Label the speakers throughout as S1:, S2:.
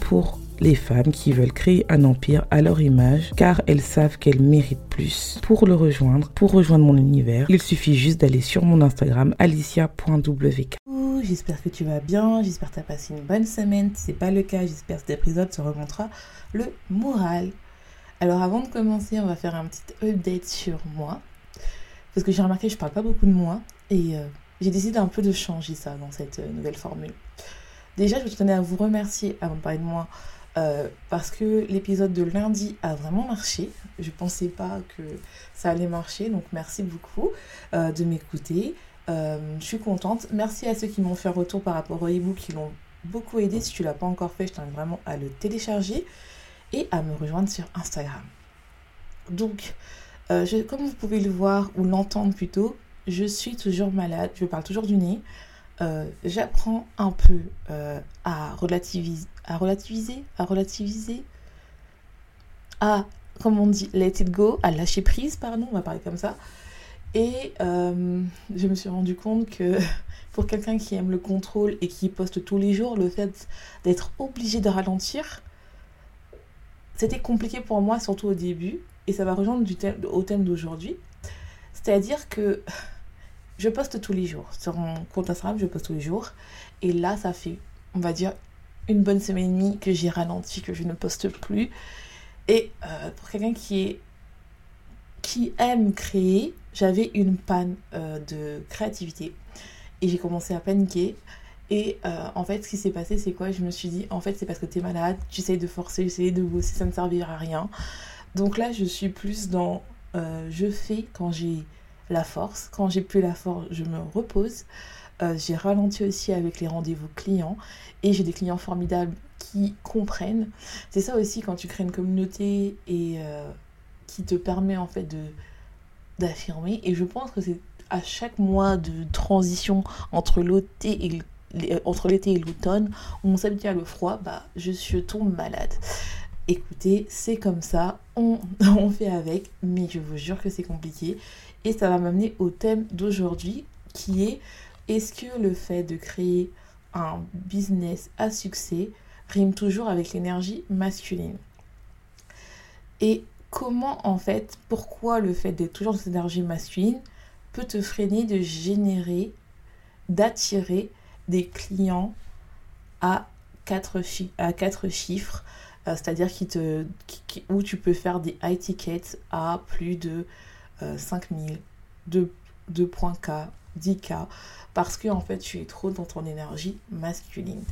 S1: Pour les femmes qui veulent créer un empire à leur image car elles savent qu'elles méritent plus. Pour le rejoindre, pour rejoindre mon univers, il suffit juste d'aller sur mon Instagram alicia.wk. J'espère que tu vas bien, j'espère que tu as passé une bonne semaine. Si ce n'est pas le cas, j'espère que cet épisode te remontera le moral. Alors avant de commencer, on va faire un petit update sur moi. Parce que j'ai remarqué que je parle pas beaucoup de moi et euh, j'ai décidé un peu de changer ça dans cette euh, nouvelle formule. Déjà, je tenais à vous remercier avant de parler de moi euh, parce que l'épisode de lundi a vraiment marché. Je ne pensais pas que ça allait marcher, donc merci beaucoup euh, de m'écouter. Euh, je suis contente. Merci à ceux qui m'ont fait retour par rapport au ebook, qui l'ont beaucoup aidé. Si tu l'as pas encore fait, je t'invite vraiment à le télécharger et à me rejoindre sur Instagram. Donc, comme vous pouvez le voir ou l'entendre plutôt, je suis toujours malade. Je parle toujours du nez. Euh, j'apprends un peu euh, à, relativiser, à relativiser, à relativiser, à, comme on dit, let it go, à lâcher prise, pardon, on va parler comme ça. Et euh, je me suis rendu compte que pour quelqu'un qui aime le contrôle et qui poste tous les jours, le fait d'être obligé de ralentir, c'était compliqué pour moi, surtout au début. Et ça va rejoindre au thème d'aujourd'hui. C'est-à-dire que je poste tous les jours. Sur mon compte Instagram, je poste tous les jours. Et là, ça fait, on va dire, une bonne semaine et demie que j'ai ralenti, que je ne poste plus. Et euh, pour quelqu'un qui aime créer, j'avais une panne euh, de créativité. Et j'ai commencé à paniquer. Et euh, en fait, ce qui s'est passé, c'est quoi? Je me suis dit, en fait, c'est parce que tu es malade, tu essayes de forcer, tu de bosser, ça ne servira à rien. Donc là, je suis plus dans je fais quand j'ai la force. Quand j'ai plus la force, je me repose. Euh, j'ai ralenti aussi avec les rendez-vous clients et j'ai des clients formidables qui comprennent. C'est ça aussi quand tu crées une communauté et euh, qui te permet en fait d'affirmer. Et je pense que c'est à chaque mois de transition entre l'été et euh, entre l'été et l'automne où on s'habitue à le froid, bah je suis tombe malade. Écoutez, c'est comme ça, on fait avec, mais je vous jure que c'est compliqué. Et ça va m'amener au thème d'aujourd'hui qui est est-ce que le fait de créer un business à succès rime toujours avec l'énergie masculine? Et comment en fait, pourquoi le fait d'être toujours dans cette énergie masculine peut te freiner de générer, d'attirer des clients à quatre, chiffres, euh, c'est-à-dire qui où tu peux faire des high tickets à plus de 5000, 2, 2.k, 10k, parce que en fait tu es trop dans ton énergie masculine.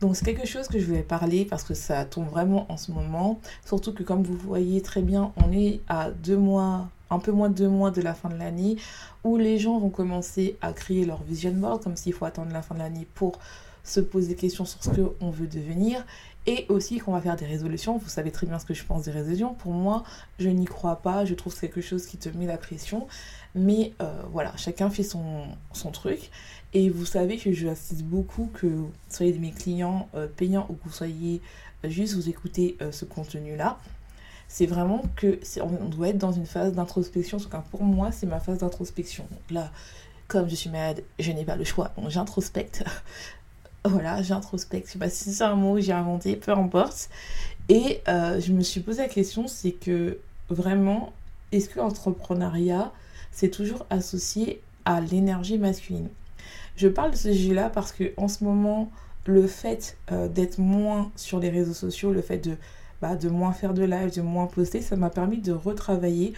S1: Donc c'est quelque chose que je voulais parler parce que ça tombe vraiment en ce moment. Surtout que comme vous voyez très bien, on est à deux mois, un peu moins de deux mois de la fin de l'année, où les gens vont commencer à créer leur vision board, comme s'il faut attendre la fin de l'année pour se poser des questions sur ce qu'on veut devenir et aussi qu'on va faire des résolutions. Vous savez très bien ce que je pense des résolutions. Pour moi, je n'y crois pas. Je trouve que c'est quelque chose qui te met la pression. Mais euh, voilà, chacun fait son, son, truc. Et vous savez que je assiste beaucoup que vous soyez de mes clients euh, payants ou que vous soyez euh, juste vous écoutez ce contenu-là. C'est vraiment que on doit être dans une phase d'introspection. En pour moi, c'est ma phase d'introspection. Là, comme je suis malade, je n'ai pas le choix. Donc j'introspecte voilà, j'introspecte. Je sais pas si c'est un mot que j'ai inventé, peu importe. Et euh, je me suis posé la question, c'est que vraiment, est-ce que l'entrepreneuriat, c'est toujours associé à l'énergie masculine? Je parle de ce sujet-là parce que en ce moment, le fait euh, d'être moins sur les réseaux sociaux, le fait de, bah, de moins faire de live, de moins poster, ça m'a permis de retravailler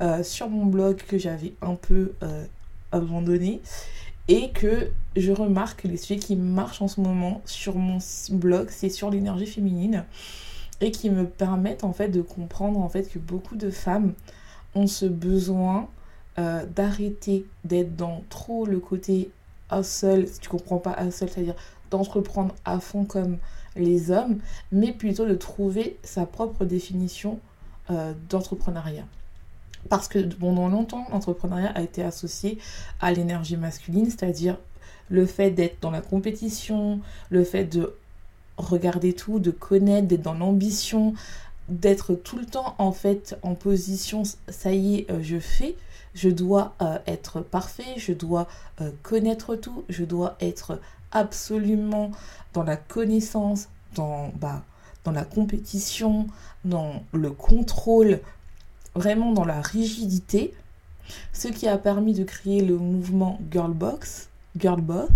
S1: euh, sur mon blog que j'avais un peu abandonné et que je remarque que les sujets qui marchent en ce moment sur mon blog, c'est sur l'énergie féminine et qui me permettent en fait de comprendre en fait que beaucoup de femmes ont ce besoin euh, d'arrêter d'être dans trop le côté seul, si tu comprends pas seul, c'est-à-dire d'entreprendre à fond comme les hommes, mais plutôt de trouver sa propre définition euh, d'entrepreneuriat. Parce que pendant longtemps, l'entrepreneuriat a été associé à l'énergie masculine, c'est-à-dire le fait d'être dans la compétition, le fait de regarder tout, de connaître, d'être dans l'ambition, d'être tout le temps en fait en position ça y est, euh, je fais, je dois euh, être parfait, je dois euh, connaître tout, je dois être absolument dans la connaissance, dans, bah, dans la compétition, dans le contrôle, vraiment dans la rigidité, ce qui a permis de créer le mouvement Girlbox, Girlboss,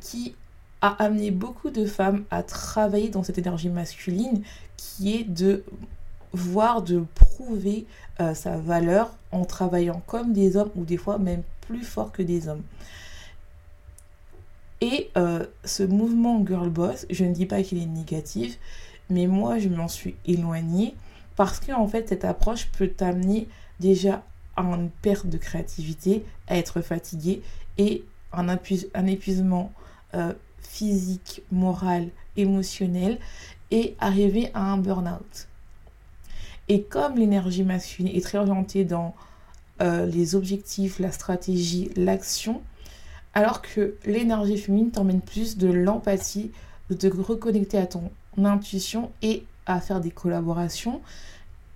S1: qui a amené beaucoup de femmes à travailler dans cette énergie masculine qui est de voir, de prouver euh, sa valeur en travaillant comme des hommes ou des fois même plus fort que des hommes. Et euh, ce mouvement girl boss, je ne dis pas qu'il est négatif, mais moi je m'en suis éloignée parce que en fait cette approche peut t'amener déjà à une perte de créativité, à être fatigué et un, un épuisement euh, physique, moral, émotionnel et arriver à un burn-out. Et comme l'énergie masculine est très orientée dans euh, les objectifs, la stratégie, l'action, alors que l'énergie féminine t'emmène plus de l'empathie, de te reconnecter à ton intuition et à faire des collaborations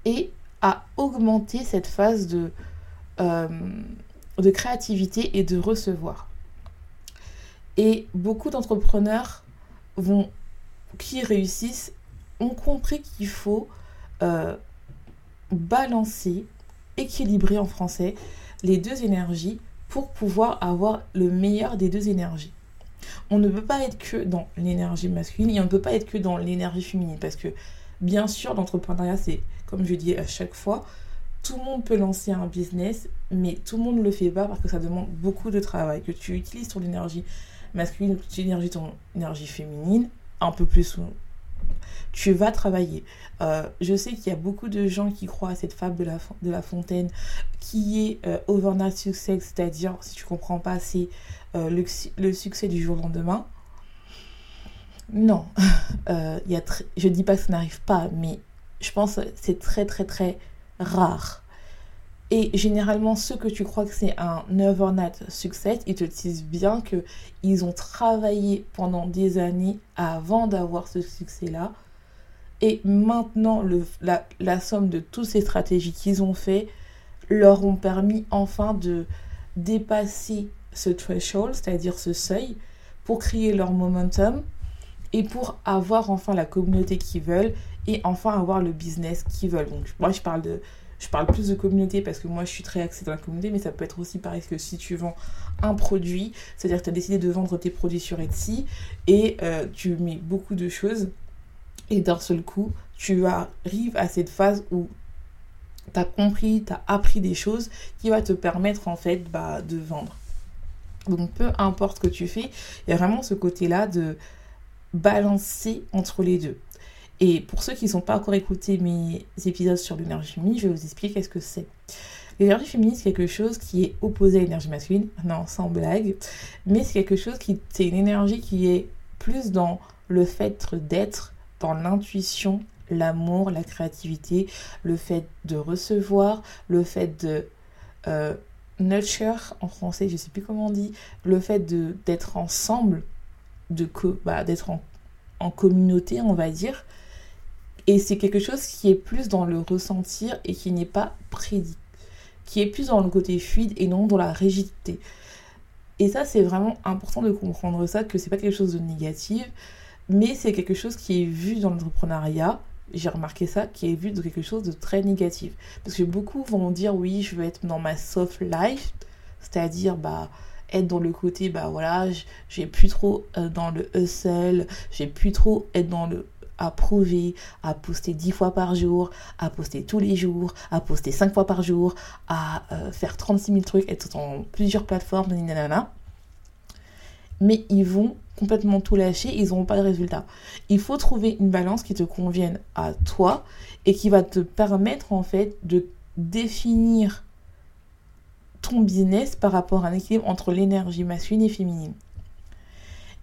S1: et à augmenter cette phase de, euh, de créativité et de recevoir. Et beaucoup d'entrepreneurs vont, qui réussissent ont compris qu'il faut euh, balancer, équilibrer en français les deux énergies pour pouvoir avoir le meilleur des deux énergies. On ne peut pas être que dans l'énergie masculine et on ne peut pas être que dans l'énergie féminine parce que bien sûr l'entrepreneuriat c'est comme je dis à chaque fois tout le monde peut lancer un business mais tout le monde ne le fait pas parce que ça demande beaucoup de travail que tu utilises ton énergie masculine, tu énergie ton énergie féminine, un peu plus tu vas travailler. Euh, je sais qu'il y a beaucoup de gens qui croient à cette fable de la, de la fontaine qui est euh, overnight success, c'est-à-dire, si tu comprends pas, c'est euh, le, succès du jour au lendemain. Non, euh, y a je dis pas que ça n'arrive pas, mais je pense que c'est très très très rare. Et généralement, ceux que tu crois que c'est un overnight success, ils te disent bien que ils ont travaillé pendant des années avant d'avoir ce succès-là. Et maintenant, la, la, somme de toutes ces stratégies qu'ils ont fait leur ont permis enfin de dépasser ce threshold, c'est-à-dire ce seuil, pour créer leur momentum et pour avoir enfin la communauté qu'ils veulent et enfin avoir le business qu'ils veulent. Donc moi, je parle de je parle plus de communauté parce que moi je suis très axée dans la communauté, mais ça peut être aussi pareil que si tu vends un produit, c'est-à-dire que tu as décidé de vendre tes produits sur Etsy et euh, tu mets beaucoup de choses et d'un seul coup, tu arrives à cette phase où tu as compris, tu as appris des choses qui va te permettre en fait bah, de vendre. Donc peu importe ce que tu fais, il y a vraiment ce côté-là de balancer entre les deux. Et pour ceux qui ne sont pas encore écouté mes épisodes sur l'énergie féminine, je vais vous expliquer qu'est-ce que c'est. L'énergie féminine, c'est quelque chose qui est opposé à l'énergie masculine. Non, sans blague. Mais c'est quelque chose qui, c'est une énergie qui est plus dans le fait d'être, dans l'intuition, l'amour, la créativité, le fait de recevoir, le fait de euh, nurture en français, je ne sais plus comment on dit, le fait de d'être ensemble, de bah, d'être en, en communauté, on va dire, et c'est quelque chose qui est plus dans le ressentir et qui n'est pas prédit. Qui est plus dans le côté fluide et non dans la rigidité. Et ça, c'est vraiment important de comprendre ça, que c'est pas quelque chose de négatif, mais c'est quelque chose qui est vu dans l'entrepreneuriat. J'ai remarqué ça, qui est vu de quelque chose de très négatif. Parce que beaucoup vont dire oui, je veux être dans ma soft life, c'est-à-dire bah être dans le côté bah voilà, j'ai plus trop euh, dans le hustle, j'ai plus trop être dans le à prouver, à poster 10 fois par jour, à poster tous les jours, à poster 5 fois par jour, à euh, faire 36 000 trucs, être sur plusieurs plateformes, nanana. Mais ils vont complètement tout lâcher, ils n'auront pas de résultat. Il faut trouver une balance qui te convienne à toi et qui va te permettre en fait de définir ton business par rapport à un équilibre entre l'énergie masculine et féminine.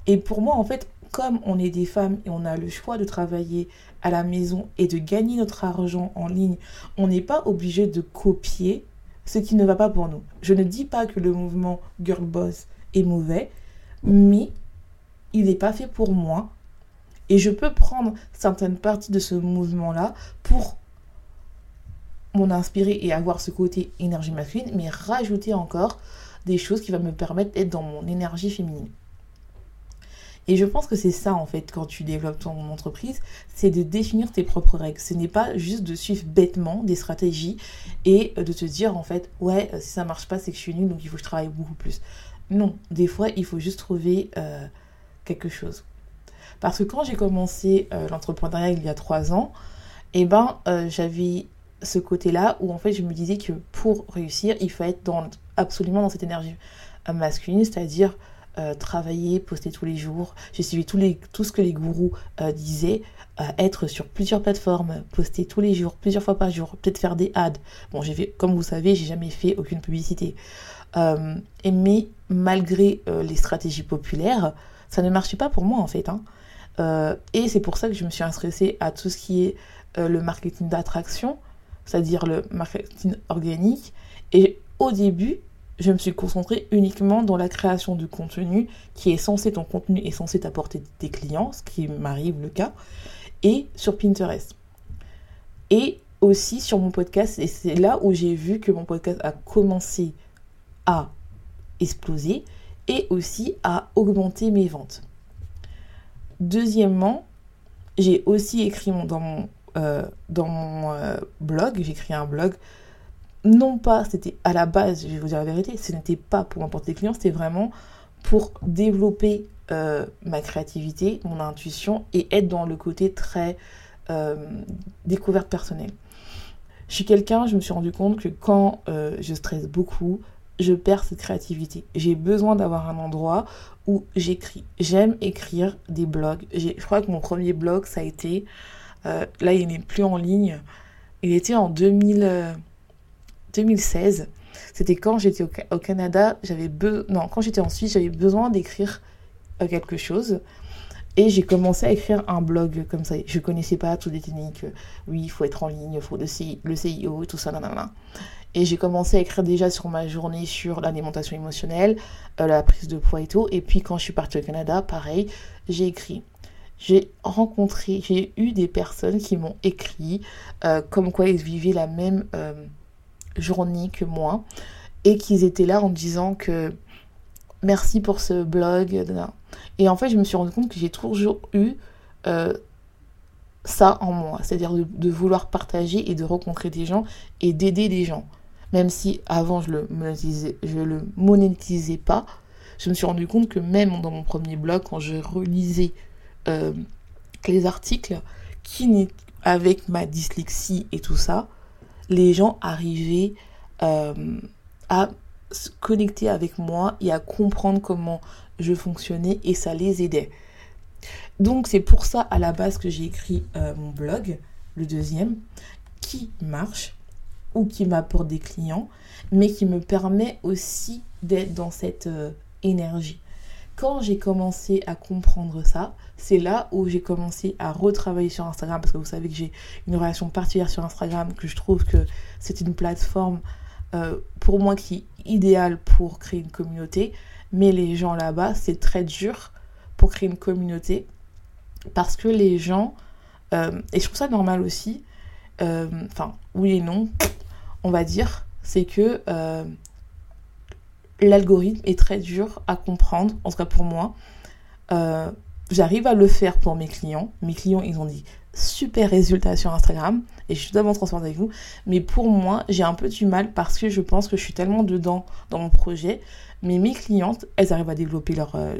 S1: Et pour moi, en fait, comme on est des femmes et on a le choix de travailler à la maison et de gagner notre argent en ligne, on n'est pas obligé de copier ce qui ne va pas pour nous. Je ne dis pas que le mouvement Girl Boss est mauvais, mais il n'est pas fait pour moi. Et je peux prendre certaines parties de ce mouvement-là pour m'en inspirer et avoir ce côté énergie masculine, mais rajouter encore des choses qui vont me permettre d'être dans mon énergie féminine. Et je pense que c'est ça en fait quand tu développes ton entreprise, c'est de définir tes propres règles. Ce n'est pas juste de suivre bêtement des stratégies et de te dire en fait ouais si ça marche pas c'est que je suis nulle donc il faut que je travaille beaucoup plus. Non, des fois il faut juste trouver euh, quelque chose. Parce que quand j'ai commencé euh, l'entrepreneuriat il y a trois ans, eh ben euh, j'avais ce côté-là où en fait je me disais que pour réussir, il faut être dans, absolument dans cette énergie masculine, c'est-à-dire euh, travailler, poster tous les jours. J'ai suivi tous les, tout ce que les gourous euh, disaient, euh, être sur plusieurs plateformes, poster tous les jours, plusieurs fois par jour, peut-être faire des ads. Bon, j'ai fait, comme vous savez, j'ai jamais fait aucune publicité. et mais malgré les stratégies populaires, ça ne marchait pas pour moi en fait. Hein. et c'est pour ça que je me suis intéressée à tout ce qui est le marketing d'attraction, c'est-à-dire le marketing organique. Et au début, je me suis concentrée uniquement dans la création de contenu qui est censé, ton contenu est censé t'apporter des clients, ce qui m'arrive le cas, et sur Pinterest. Et aussi sur mon podcast, et c'est là où j'ai vu que mon podcast a commencé à exploser et aussi à augmenter mes ventes. Deuxièmement, j'ai aussi écrit dans mon, euh, dans mon euh, blog, j'ai écrit un blog non pas, c'était à la base, je vais vous dire la vérité, ce n'était pas pour m'apporter des clients, c'était vraiment pour développer euh, ma créativité, mon intuition et être dans le côté très découverte personnelle. Je suis quelqu'un, je me suis rendu compte que quand je stresse beaucoup, je perds cette créativité. J'ai besoin d'avoir un endroit où j'écris. J'aime écrire des blogs. Je crois que mon premier blog, ça a été, là il n'est plus en ligne, il était en 2000. 2016. C'était quand j'étais au, Canada, j'avais non, quand j'étais en Suisse, j'avais besoin d'écrire euh, quelque chose. Et j'ai commencé à écrire un blog comme ça. Je connaissais pas toutes les techniques. Oui, il faut être en ligne, il faut le, CIO, tout ça, nanana. Et j'ai commencé à écrire déjà sur ma journée sur l'alimentation émotionnelle, euh, la prise de poids et tout. Et puis quand je suis partie au Canada, pareil, j'ai écrit. J'ai rencontré, j'ai eu des personnes qui m'ont écrit euh, comme quoi ils vivaient la même journée que moi et qu'ils étaient là en disant que merci pour ce blog. Et en fait, je me suis rendu compte que j'ai toujours eu euh, ça en moi, c'est-à-dire de, vouloir partager et de rencontrer des gens et d'aider les gens. Même si avant je le je le monétisais pas, je me suis rendu compte que même dans mon premier blog, quand je relisais euh, les articles, qui avec ma dyslexie et tout ça, les gens arrivaient euh, à se connecter avec moi et à comprendre comment je fonctionnais et ça les aidait. Donc c'est pour ça à la base que j'ai écrit euh, mon blog, le deuxième, qui marche ou qui m'apporte des clients, mais qui me permet aussi d'être dans cette euh, énergie. Quand j'ai commencé à comprendre ça, c'est là où j'ai commencé à retravailler sur Instagram parce que vous savez que j'ai une relation particulière sur Instagram, que je trouve que c'est une plateforme euh, pour moi qui est idéale pour créer une communauté. Mais les gens là-bas, c'est très dur pour créer une communauté parce que les gens, euh, et je trouve ça normal aussi, euh, enfin oui et non, on va dire, c'est que l'algorithme est très dur à comprendre, en tout cas pour moi. Euh, j'arrive à le faire pour mes clients. Mes clients, ils ont dit super résultats sur Instagram et je suis totalement transparente avec vous. Mais pour moi, j'ai un peu du mal parce que je pense que je suis tellement dedans dans mon projet. Mais mes clientes, elles arrivent à développer leur, euh,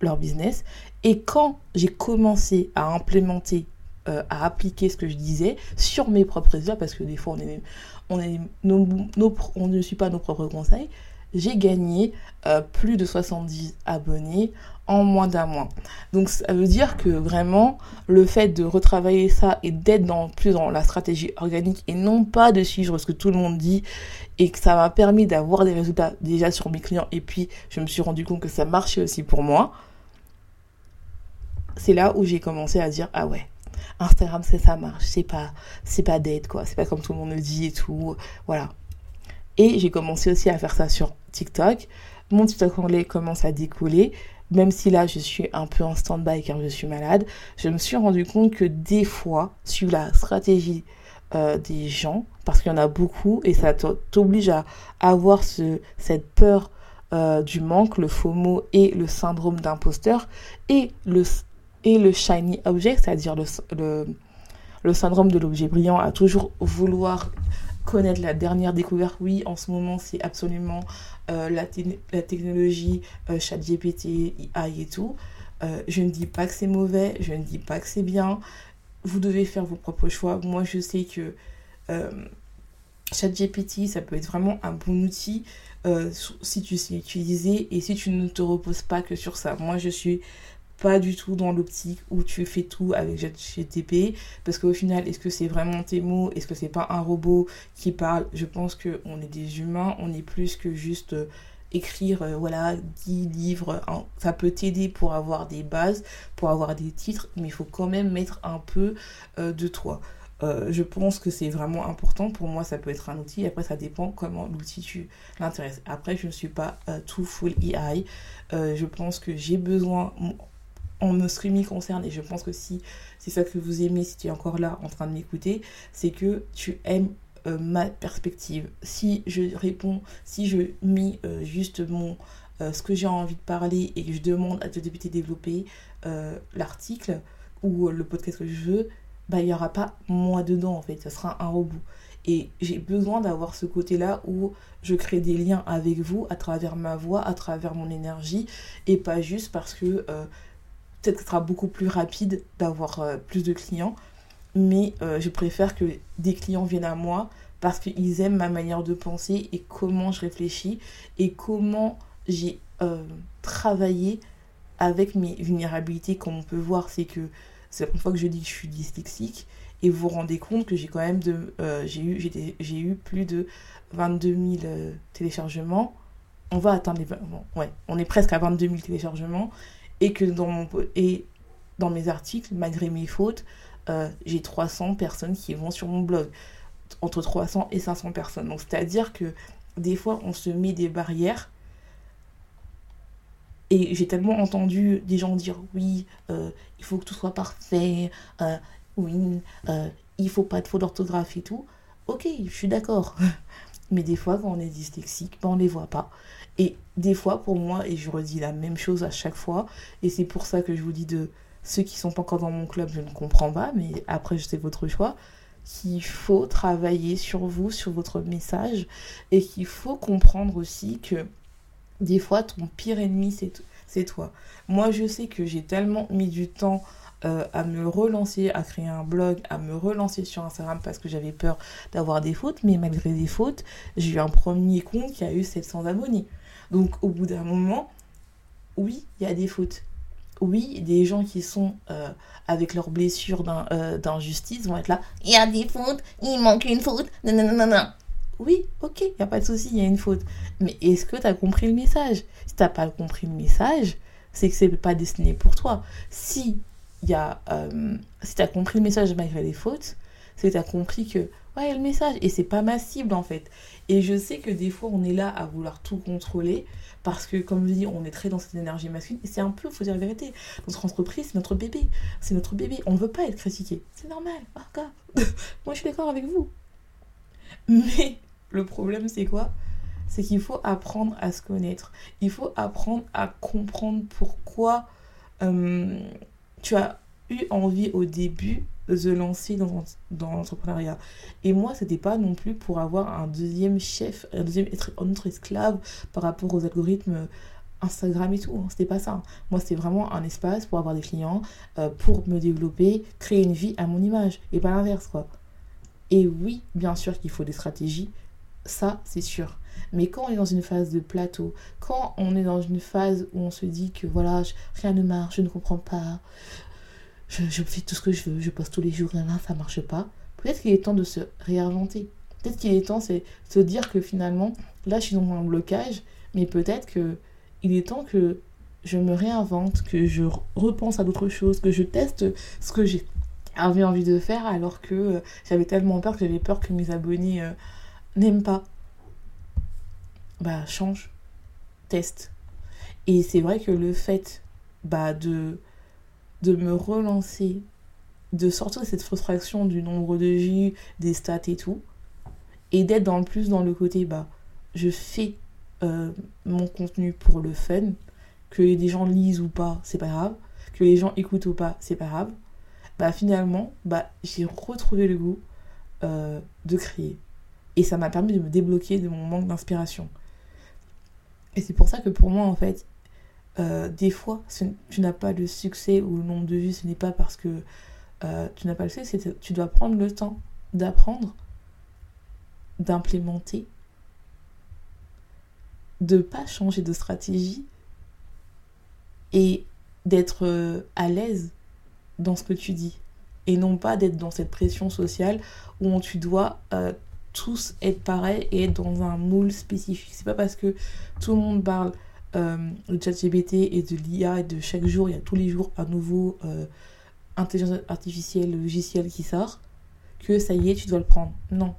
S1: leur business. Et quand j'ai commencé à implémenter euh, à appliquer ce que je disais sur mes propres résultats, parce que des fois on, est, on, est on ne suit pas nos propres conseils, j'ai gagné euh, plus de 70 abonnés en moins d'un mois. Donc ça veut dire que vraiment le fait de retravailler ça et d'être dans plus dans la stratégie organique et non pas de suivre ce que tout le monde dit et que ça m'a permis d'avoir des résultats déjà sur mes clients et puis je me suis rendu compte que ça marchait aussi pour moi. C'est là où j'ai commencé à dire ah ouais, Instagram c'est ça marche, c'est pas c'est pas dead quoi, c'est pas comme tout le monde le dit et tout. Voilà. Et j'ai commencé aussi à faire ça sur TikTok. Mon TikTok anglais commence à décoller. Même si là je suis un peu en stand-by car je suis malade, je me suis rendu compte que des fois, sur la stratégie euh, des gens, parce qu'il y en a beaucoup et ça t'oblige à avoir ce, cette peur euh, du manque, le FOMO et le syndrome d'imposteur et le, shiny object, c'est-à-dire le syndrome de l'objet brillant, à toujours vouloir connaître la dernière découverte. Oui, en ce moment, c'est absolument euh, la, technologie, euh, ChatGPT, AI et tout. Euh, je ne dis pas que c'est mauvais, je ne dis pas que c'est bien. Vous devez faire vos propres choix. Moi, je sais que ChatGPT, ça peut être vraiment un bon outil si tu sais utiliser et si tu ne te reposes pas que sur ça. Moi, je suis pas du tout dans l'optique où tu fais tout avec GTP parce qu'au final est-ce que c'est vraiment tes mots? Est-ce que c'est pas un robot qui parle? Je pense que on est des humains on est plus que juste euh, écrire euh, voilà 10 livres ça peut t'aider pour avoir des bases pour avoir des titres mais il faut quand même mettre un peu euh, de toi je pense que c'est vraiment important. Pour moi, ça peut être un outil. Après, ça dépend comment l'outil tu l'intéresse. Après, je ne suis pas tout full AI. je pense que j'ai besoin, en qui m'y concerne, et je pense que si c'est ça que vous aimez, si tu es encore là en train de m'écouter, c'est que tu aimes euh, ma perspective. Si je réponds, si je mets euh, euh, ce que j'ai envie de parler et que je demande à te débuter développer l'article ou le podcast que je veux, bah, il n'y aura pas moi dedans en fait, ça sera un robot. Et j'ai besoin d'avoir ce côté-là où je crée des liens avec vous à travers ma voix, à travers mon énergie, et pas juste parce que peut-être que ce sera beaucoup plus rapide d'avoir euh, plus de clients, mais euh, je préfère que des clients viennent à moi parce qu'ils aiment ma manière de penser et comment je réfléchis et comment j'ai euh, travaillé avec mes vulnérabilités. Comme on peut voir, c'est que c'est la première fois que je dis que je suis dyslexique et vous vous rendez compte que j'ai quand même de j'ai eu j'ai eu plus de 22 000 téléchargements on va atteindre les ouais on est presque à 22 000 téléchargements et que dans, mon, et dans mes articles, malgré mes fautes, euh, j'ai 300 personnes qui vont sur mon blog. Entre 300 et 500 personnes. Donc, c'est-à-dire que des fois, on se met des barrières. Et j'ai tellement entendu des gens dire oui, euh, il faut que tout soit parfait, euh, oui, il faut pas de faute d'orthographe et tout. Ok, je suis d'accord. Mais des fois, quand on est dyslexique, ben on ne les voit pas. Et des fois, pour moi, et je redis la même chose à chaque fois, et c'est pour ça que je vous dis de ceux qui sont pas encore dans mon club, je ne comprends pas, mais après, c'est votre choix, qu'il faut travailler sur vous, sur votre message, et qu'il faut comprendre aussi que des fois, ton pire ennemi, c'est toi. Moi, je sais que j'ai tellement mis du temps euh, à me relancer, à créer un blog, à me relancer sur Instagram parce que j'avais peur d'avoir des fautes, mais malgré des fautes, j'ai eu un premier compte qui a eu 700 abonnés. Donc au bout d'un moment, oui, il y a des fautes. Oui, des gens qui sont euh, avec leurs blessures euh, d'injustice vont être là. Il y a des fautes, il manque une faute. Non, non, non, non. Oui, ok, il n'y a pas de souci, il y a une faute. Mais est-ce que tu as compris le message? Si tu n'as pas compris le message, c'est que c'est pas destiné pour toi. Si euh, si tu as compris le message malgré les fautes, c'est que tu as compris que ouais, le message et c'est pas ma cible en fait. Et je sais que des fois, on est là à vouloir tout contrôler parce que, comme je dis, on est très dans cette énergie masculine. Et c'est un peu, faut dire la vérité, notre entreprise, c'est notre bébé. C'est notre bébé. On ne veut pas être critiqué. C'est normal. Oh, Moi, je suis d'accord avec vous. Mais le problème, c'est quoi? C'est qu'il faut apprendre à se connaître. Il faut apprendre à comprendre pourquoi euh, tu as eu envie au début se lancer dans, dans l'entrepreneuriat. Et moi, c'était pas non plus pour avoir un deuxième chef, un deuxième être, un autre esclave par rapport aux algorithmes Instagram et tout. Hein. C'était pas ça. Moi, c'était vraiment un espace pour avoir des clients, euh, pour me développer, créer une vie à mon image et pas l'inverse, quoi. Et oui, bien sûr qu'il faut des stratégies, ça, c'est sûr. Mais quand on est dans une phase de plateau, quand on est dans une phase où on se dit que voilà, rien ne marche, je ne comprends pas, je, fais tout ce que je veux, je poste tous les jours, là, ça marche pas, peut-être qu'il est temps de se réinventer. Peut-être qu'il est temps de se dire que finalement, là, je suis dans un blocage, mais peut-être que il est temps que je me réinvente, que je repense à d'autres choses, que je teste ce que j'avais envie de faire alors que euh, j'avais tellement peur que j'avais peur que mes abonnés euh, n'aiment pas. Bah, change, teste. Et c'est vrai que le fait bah, de, de me relancer, de sortir de cette frustration du nombre de vues, des stats et tout, et d'être dans le plus dans le côté, bah, je fais euh, mon contenu pour le fun, que les gens lisent ou pas, c'est pas grave, que les gens écoutent ou pas, c'est pas grave, bah finalement, bah, j'ai retrouvé le goût euh, de créer. Et ça m'a permis de me débloquer de mon manque d'inspiration. Et c'est pour ça que pour moi, en fait, euh, des fois, tu n'as pas le succès ou le nombre de vues, ce n'est pas parce que tu n'as pas le succès, c'est tu dois prendre le temps d'apprendre, d'implémenter de pas changer de stratégie et d'être euh, à l'aise dans ce que tu dis et non pas d'être dans cette pression sociale où tu dois euh, tous être pareil et être dans un moule spécifique. C'est pas parce que tout le monde parle euh, de ChatGPT et de l'IA et de chaque jour, il y a tous les jours un nouveau intelligence artificielle logiciel qui sort que ça y est, tu dois le prendre. Non.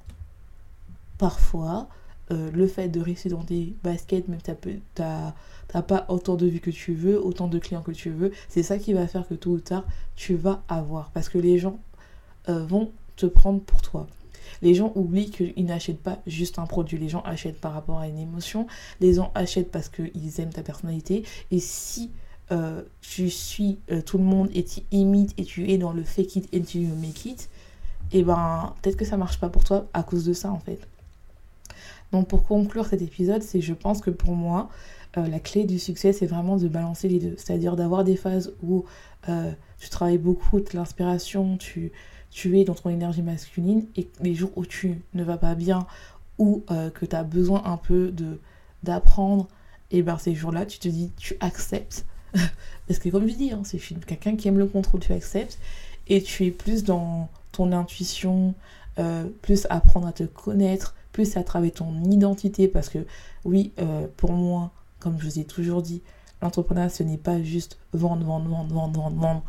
S1: Parfois, euh, le fait de rester dans des baskets, même tu n'as pas autant de vues que tu veux, autant de clients que tu veux, c'est ça qui va faire que tôt ou tard, tu vas avoir. Parce que les gens euh, vont te prendre pour toi. Les gens oublient qu'ils n'achètent pas juste un produit, les gens achètent par rapport à une émotion, les gens achètent parce qu'ils aiment ta personnalité. Et si euh, tu suis tout le monde et tu imites et tu es dans le fake it and you make it, et eh ben peut-être que ça marche pas pour toi à cause de ça en fait. Donc pour conclure cet épisode, c'est je pense que pour moi, euh, la clé du succès, c'est vraiment de balancer les deux. C'est-à-dire d'avoir des phases où euh, tu travailles beaucoup, de l'inspiration, tu, tu es dans ton énergie masculine, et les jours où tu ne vas pas bien ou euh, que tu as besoin un peu de d'apprendre, et ben ces jours-là, tu te dis, tu acceptes. Parce que comme je dis, hein, c'est quelqu'un qui aime le contrôle, tu acceptes, et tu es plus dans ton intuition, plus apprendre à te connaître, plus à travers ton identité, parce que oui, euh, pour moi, comme je vous ai toujours dit, l'entrepreneuriat, ce n'est pas juste vendre, vendre, vendre, vendre, vendre,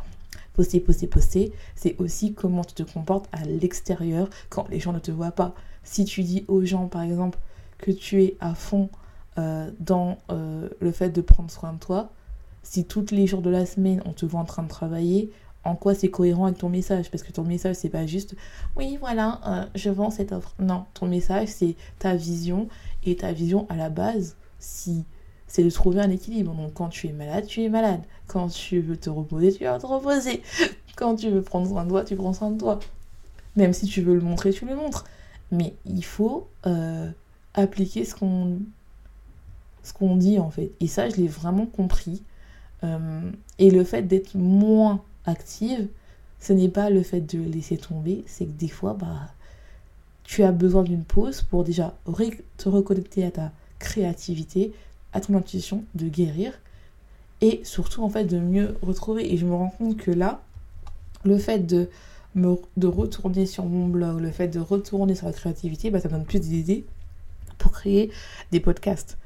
S1: poster, poster, poster, c'est aussi comment tu te comportes à l'extérieur quand les gens ne te voient pas. Si tu dis aux gens, par exemple, que tu es à fond euh, dans euh, le fait de prendre soin de toi, si tous les jours de la semaine on te voit en train de travailler, en quoi c'est cohérent avec ton message? Parce que ton message c'est pas juste oui voilà euh, je vends cette offre non ton message c'est ta vision et ta vision à la base si c'est de trouver un équilibre. Donc quand tu es malade tu es malade. Quand tu veux te reposer tu vas te reposer. Quand tu veux prendre soin de toi tu prends soin de toi. Même si tu veux le montrer tu le montres. Mais il faut euh, appliquer ce qu'on ce qu'on dit en fait. Et ça je l'ai vraiment compris. Euh, et le fait d'être moins active, ce n'est pas le fait de laisser tomber, c'est que des fois, bah, tu as besoin d'une pause pour déjà te reconnecter à ta créativité, à ton intuition, de guérir et surtout en fait de mieux retrouver. Et je me rends compte que là, le fait de, retourner sur mon blog, le fait de retourner sur la créativité, bah, ça me donne plus d'idées pour créer des podcasts.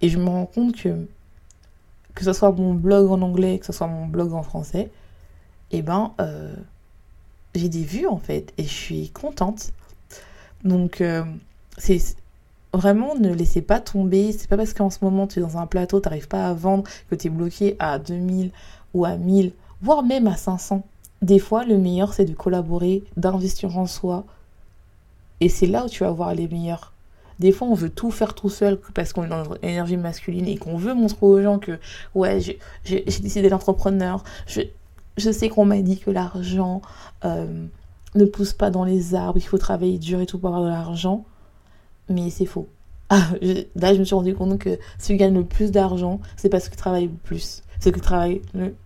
S1: Et je me rends compte que que ce soit mon blog en anglais, que ce soit mon blog en français, eh ben, euh, j'ai des vues en fait et je suis contente. Donc, euh, c'est vraiment ne laissez pas tomber. C'est pas parce qu'en ce moment tu es dans un plateau, tu n'arrives pas à vendre, que tu es bloqué à 2000 ou à 1000, voire même à 500. Des fois, le meilleur c'est de collaborer, d'investir en soi. Et c'est là où tu vas voir les meilleurs. Des fois, on veut tout faire tout seul parce qu'on est dans notre énergie masculine et qu'on veut montrer aux gens que, ouais, j'ai décidé d'être entrepreneur, je, je sais qu'on m'a dit que l'argent euh, ne pousse pas dans les arbres, il faut travailler dur et tout pour avoir de l'argent. Mais c'est faux. ah, là, je me suis rendu compte que ceux qui gagnent le plus d'argent, c'est parce qu'ils travaillent le plus. Ceux qui travaillent le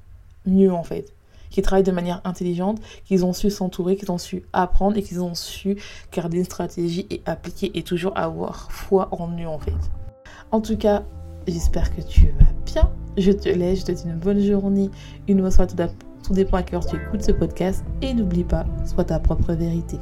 S1: mieux, en fait. Qui travaillent de manière intelligente, qu'ils ont su s'entourer, qu'ils ont su apprendre et qu'ils ont su garder une stratégie et appliquer et toujours avoir foi en eux, en fait. En tout cas, j'espère que tu vas bien. Je te laisse, je te dis une bonne journée, une bonne soirée. Tout dépend à quelle heure tu écoutes ce podcast. Et n'oublie pas, sois ta propre vérité.